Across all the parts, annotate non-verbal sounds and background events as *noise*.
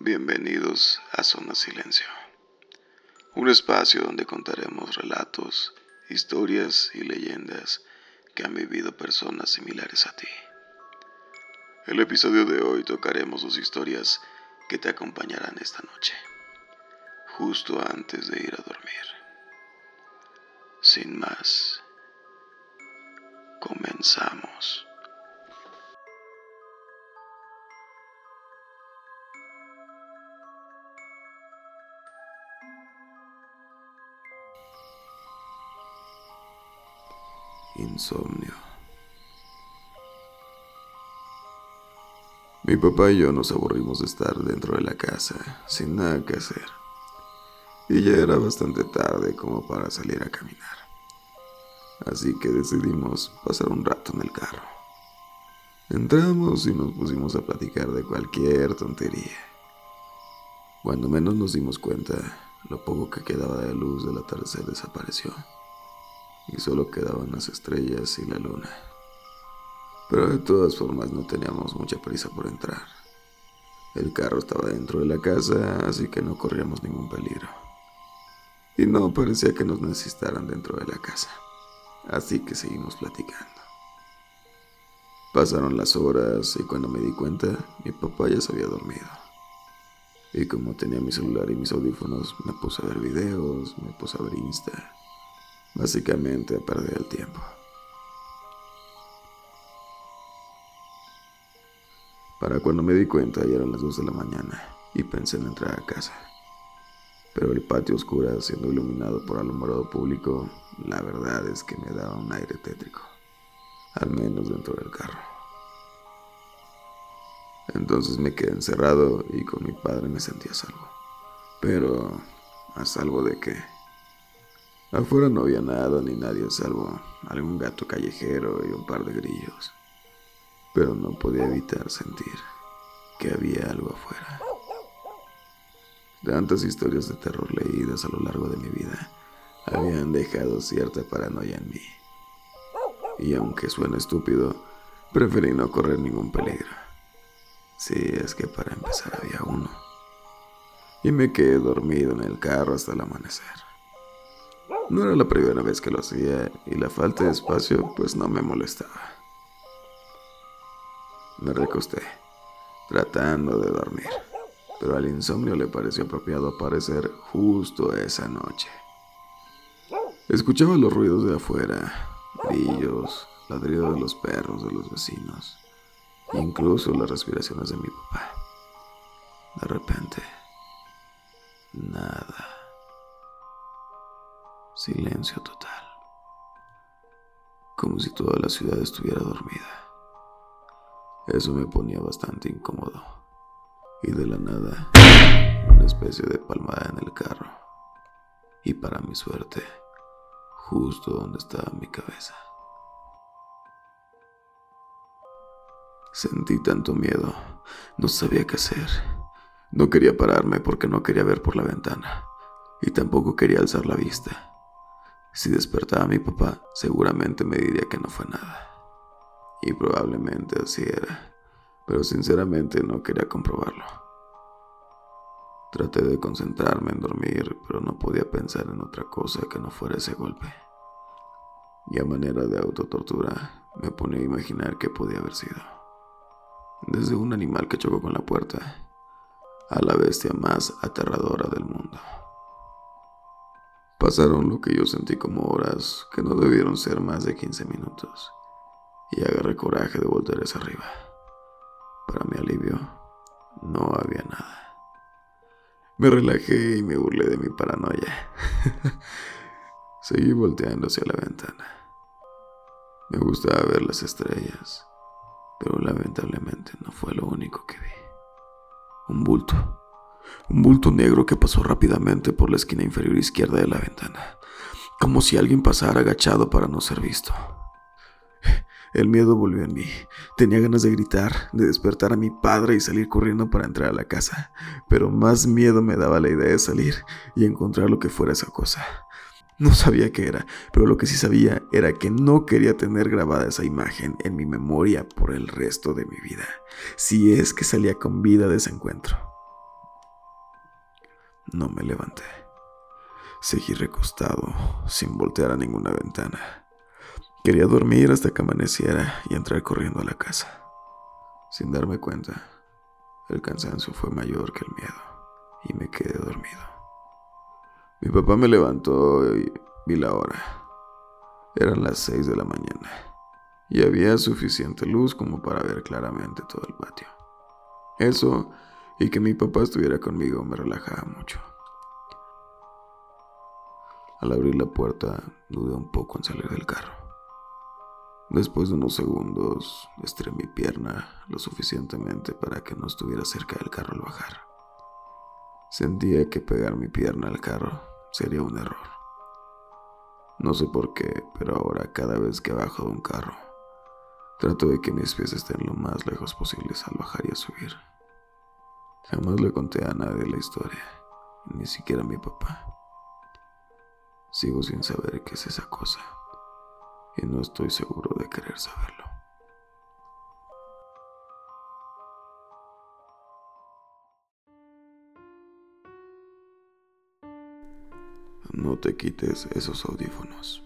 Bienvenidos a Zona Silencio, un espacio donde contaremos relatos, historias y leyendas que han vivido personas similares a ti. El episodio de hoy tocaremos dos historias que te acompañarán esta noche, justo antes de ir a dormir. Sin más, comenzamos. Insomnio. Mi papá y yo nos aburrimos de estar dentro de la casa, sin nada que hacer. Y ya era bastante tarde como para salir a caminar. Así que decidimos pasar un rato en el carro. Entramos y nos pusimos a platicar de cualquier tontería. Cuando menos nos dimos cuenta, lo poco que quedaba de luz del atardecer desapareció y solo quedaban las estrellas y la luna. Pero de todas formas no teníamos mucha prisa por entrar. El carro estaba dentro de la casa, así que no corríamos ningún peligro. Y no parecía que nos necesitaran dentro de la casa. Así que seguimos platicando. Pasaron las horas y cuando me di cuenta, mi papá ya se había dormido. Y como tenía mi celular y mis audífonos, me puse a ver videos, me puse a ver Insta Básicamente a perder el tiempo. Para cuando me di cuenta ya eran las 2 de la mañana y pensé en entrar a casa. Pero el patio oscuro siendo iluminado por alumbrado público, la verdad es que me daba un aire tétrico, al menos dentro del carro. Entonces me quedé encerrado y con mi padre me sentía salvo. Pero, ¿a salvo de qué? Afuera no había nada ni nadie salvo algún gato callejero y un par de grillos. Pero no podía evitar sentir que había algo afuera. Tantas historias de terror leídas a lo largo de mi vida habían dejado cierta paranoia en mí. Y aunque suena estúpido, preferí no correr ningún peligro. Si es que para empezar había uno. Y me quedé dormido en el carro hasta el amanecer. No era la primera vez que lo hacía y la falta de espacio pues no me molestaba. Me recosté, tratando de dormir, pero al insomnio le pareció apropiado aparecer justo esa noche. Escuchaba los ruidos de afuera, grillos, ladridos de los perros de los vecinos, incluso las respiraciones de mi papá. De repente, nada. Silencio total. Como si toda la ciudad estuviera dormida. Eso me ponía bastante incómodo. Y de la nada, una especie de palmada en el carro. Y para mi suerte, justo donde estaba mi cabeza. Sentí tanto miedo, no sabía qué hacer. No quería pararme porque no quería ver por la ventana y tampoco quería alzar la vista. Si despertaba a mi papá, seguramente me diría que no fue nada. Y probablemente así era, pero sinceramente no quería comprobarlo. Traté de concentrarme en dormir, pero no podía pensar en otra cosa que no fuera ese golpe. Y a manera de autotortura, me ponía a imaginar qué podía haber sido. Desde un animal que chocó con la puerta, a la bestia más aterradora del mundo. Pasaron lo que yo sentí como horas, que no debieron ser más de 15 minutos, y agarré coraje de volver hacia arriba. Para mi alivio, no había nada. Me relajé y me burlé de mi paranoia. *laughs* Seguí volteando hacia la ventana. Me gustaba ver las estrellas, pero lamentablemente no fue lo único que vi. Un bulto un bulto negro que pasó rápidamente por la esquina inferior izquierda de la ventana, como si alguien pasara agachado para no ser visto. El miedo volvió en mí. Tenía ganas de gritar, de despertar a mi padre y salir corriendo para entrar a la casa, pero más miedo me daba la idea de salir y encontrar lo que fuera esa cosa. No sabía qué era, pero lo que sí sabía era que no quería tener grabada esa imagen en mi memoria por el resto de mi vida, si es que salía con vida de ese encuentro. No me levanté. Seguí recostado, sin voltear a ninguna ventana. Quería dormir hasta que amaneciera y entrar corriendo a la casa. Sin darme cuenta, el cansancio fue mayor que el miedo y me quedé dormido. Mi papá me levantó y vi la hora. Eran las seis de la mañana y había suficiente luz como para ver claramente todo el patio. Eso y que mi papá estuviera conmigo me relajaba mucho. Al abrir la puerta, dudé un poco en salir del carro. Después de unos segundos, estiré mi pierna lo suficientemente para que no estuviera cerca del carro al bajar. Sentía que pegar mi pierna al carro sería un error. No sé por qué, pero ahora cada vez que bajo de un carro, trato de que mis pies estén lo más lejos posibles al bajar y a subir. Jamás le conté a nadie la historia, ni siquiera a mi papá. Sigo sin saber qué es esa cosa y no estoy seguro de querer saberlo. No te quites esos audífonos.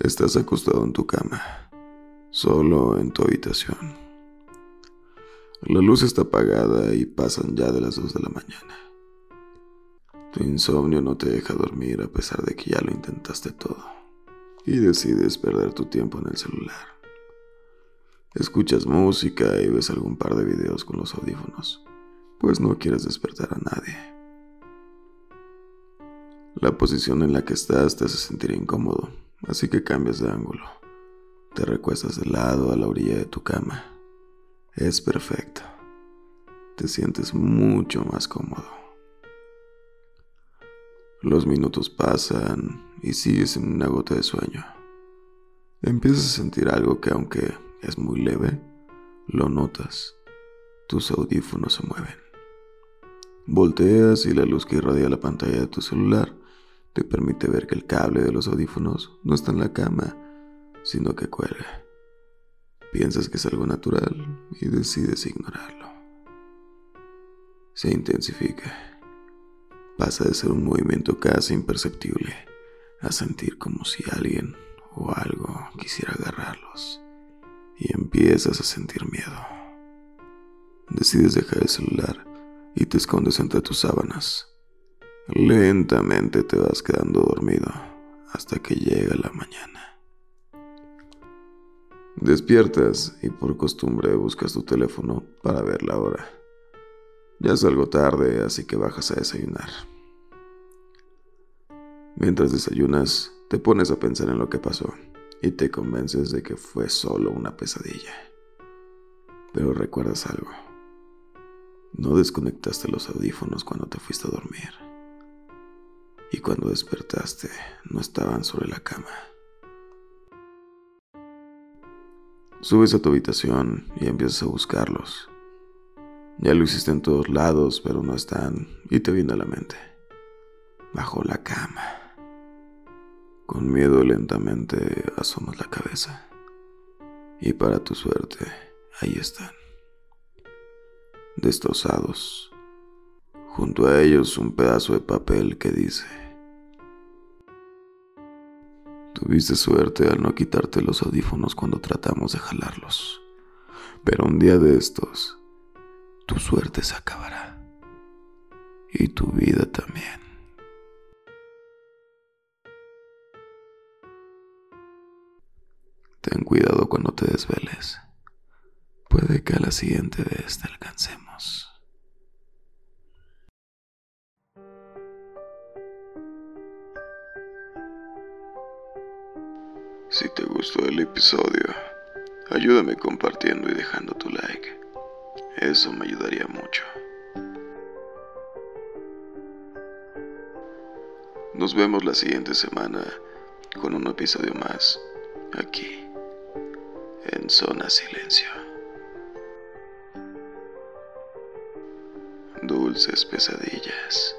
Estás acostado en tu cama, solo en tu habitación. La luz está apagada y pasan ya de las 2 de la mañana. Tu insomnio no te deja dormir a pesar de que ya lo intentaste todo. Y decides perder tu tiempo en el celular. Escuchas música y ves algún par de videos con los audífonos, pues no quieres despertar a nadie. La posición en la que estás te hace sentir incómodo, así que cambias de ángulo. Te recuestas de lado a la orilla de tu cama es perfecto. Te sientes mucho más cómodo. Los minutos pasan y sigues en una gota de sueño. Empiezas a sentir algo que aunque es muy leve, lo notas. Tus audífonos se mueven. Volteas y la luz que irradia la pantalla de tu celular te permite ver que el cable de los audífonos no está en la cama, sino que cuelga. Piensas que es algo natural y decides ignorarlo. Se intensifica. Pasa de ser un movimiento casi imperceptible a sentir como si alguien o algo quisiera agarrarlos y empiezas a sentir miedo. Decides dejar el celular y te escondes entre tus sábanas. Lentamente te vas quedando dormido hasta que llega la mañana. Despiertas y por costumbre buscas tu teléfono para ver la hora. Ya es algo tarde, así que bajas a desayunar. Mientras desayunas, te pones a pensar en lo que pasó y te convences de que fue solo una pesadilla. Pero recuerdas algo. No desconectaste los audífonos cuando te fuiste a dormir. Y cuando despertaste, no estaban sobre la cama. Subes a tu habitación y empiezas a buscarlos. Ya lo hiciste en todos lados, pero no están y te viene a la mente. Bajo la cama. Con miedo lentamente asomas la cabeza. Y para tu suerte, ahí están. Destrozados. Junto a ellos un pedazo de papel que dice Tuviste suerte al no quitarte los audífonos cuando tratamos de jalarlos. Pero un día de estos, tu suerte se acabará. Y tu vida también. Ten cuidado cuando te desveles. Puede que a la siguiente vez te alcancemos. Si te gustó el episodio, ayúdame compartiendo y dejando tu like. Eso me ayudaría mucho. Nos vemos la siguiente semana con un episodio más aquí en Zona Silencio. Dulces pesadillas.